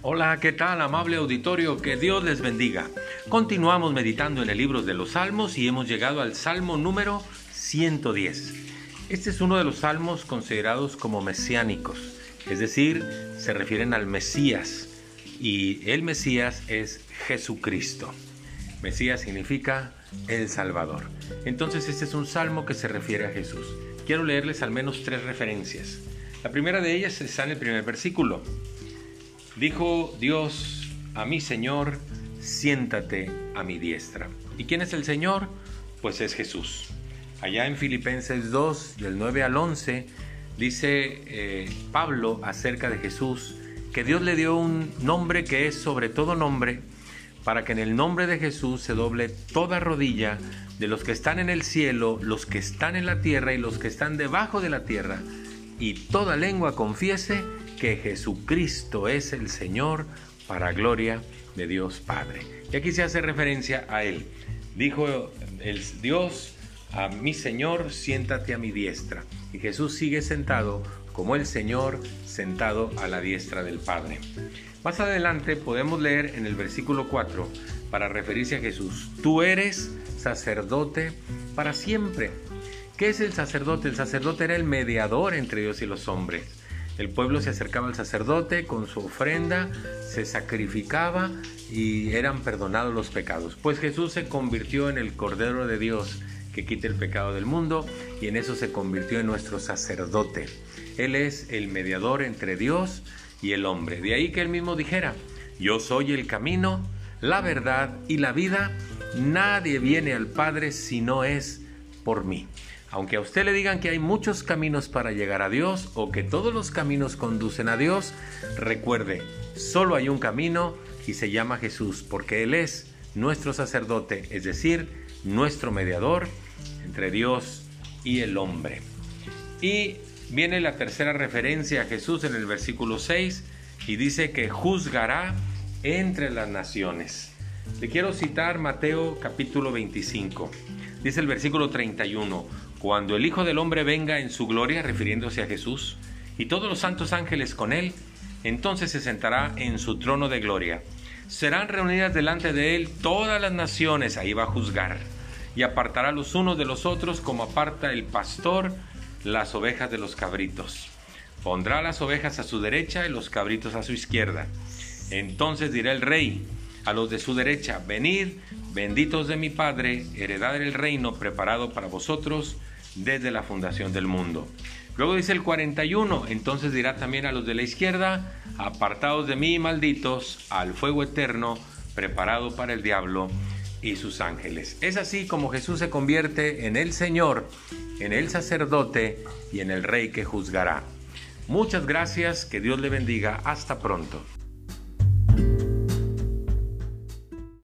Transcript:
Hola, ¿qué tal amable auditorio? Que Dios les bendiga. Continuamos meditando en el libro de los Salmos y hemos llegado al Salmo número 110. Este es uno de los salmos considerados como mesiánicos, es decir, se refieren al Mesías y el Mesías es Jesucristo. Mesías significa el Salvador. Entonces este es un salmo que se refiere a Jesús. Quiero leerles al menos tres referencias. La primera de ellas está en el primer versículo. Dijo Dios a mi Señor, siéntate a mi diestra. ¿Y quién es el Señor? Pues es Jesús. Allá en Filipenses 2, del 9 al 11, dice eh, Pablo acerca de Jesús que Dios le dio un nombre que es sobre todo nombre, para que en el nombre de Jesús se doble toda rodilla de los que están en el cielo, los que están en la tierra y los que están debajo de la tierra, y toda lengua confiese que Jesucristo es el Señor para gloria de Dios Padre. Y aquí se hace referencia a Él. Dijo el Dios a mi Señor, siéntate a mi diestra. Y Jesús sigue sentado como el Señor sentado a la diestra del Padre. Más adelante podemos leer en el versículo 4 para referirse a Jesús, tú eres sacerdote para siempre. ¿Qué es el sacerdote? El sacerdote era el mediador entre Dios y los hombres. El pueblo se acercaba al sacerdote con su ofrenda, se sacrificaba y eran perdonados los pecados. Pues Jesús se convirtió en el Cordero de Dios que quita el pecado del mundo y en eso se convirtió en nuestro sacerdote. Él es el mediador entre Dios y el hombre. De ahí que él mismo dijera, yo soy el camino, la verdad y la vida. Nadie viene al Padre si no es por mí. Aunque a usted le digan que hay muchos caminos para llegar a Dios o que todos los caminos conducen a Dios, recuerde, solo hay un camino y se llama Jesús, porque Él es nuestro sacerdote, es decir, nuestro mediador entre Dios y el hombre. Y viene la tercera referencia a Jesús en el versículo 6 y dice que juzgará entre las naciones. Le quiero citar Mateo capítulo 25. Dice el versículo 31, cuando el Hijo del Hombre venga en su gloria, refiriéndose a Jesús, y todos los santos ángeles con él, entonces se sentará en su trono de gloria. Serán reunidas delante de él todas las naciones, ahí va a juzgar, y apartará los unos de los otros como aparta el pastor las ovejas de los cabritos. Pondrá las ovejas a su derecha y los cabritos a su izquierda. Entonces dirá el rey a los de su derecha, venid, benditos de mi Padre, heredad del reino preparado para vosotros desde la fundación del mundo. Luego dice el 41, entonces dirá también a los de la izquierda, apartados de mí, malditos, al fuego eterno preparado para el diablo y sus ángeles. Es así como Jesús se convierte en el Señor, en el sacerdote y en el Rey que juzgará. Muchas gracias, que Dios le bendiga, hasta pronto.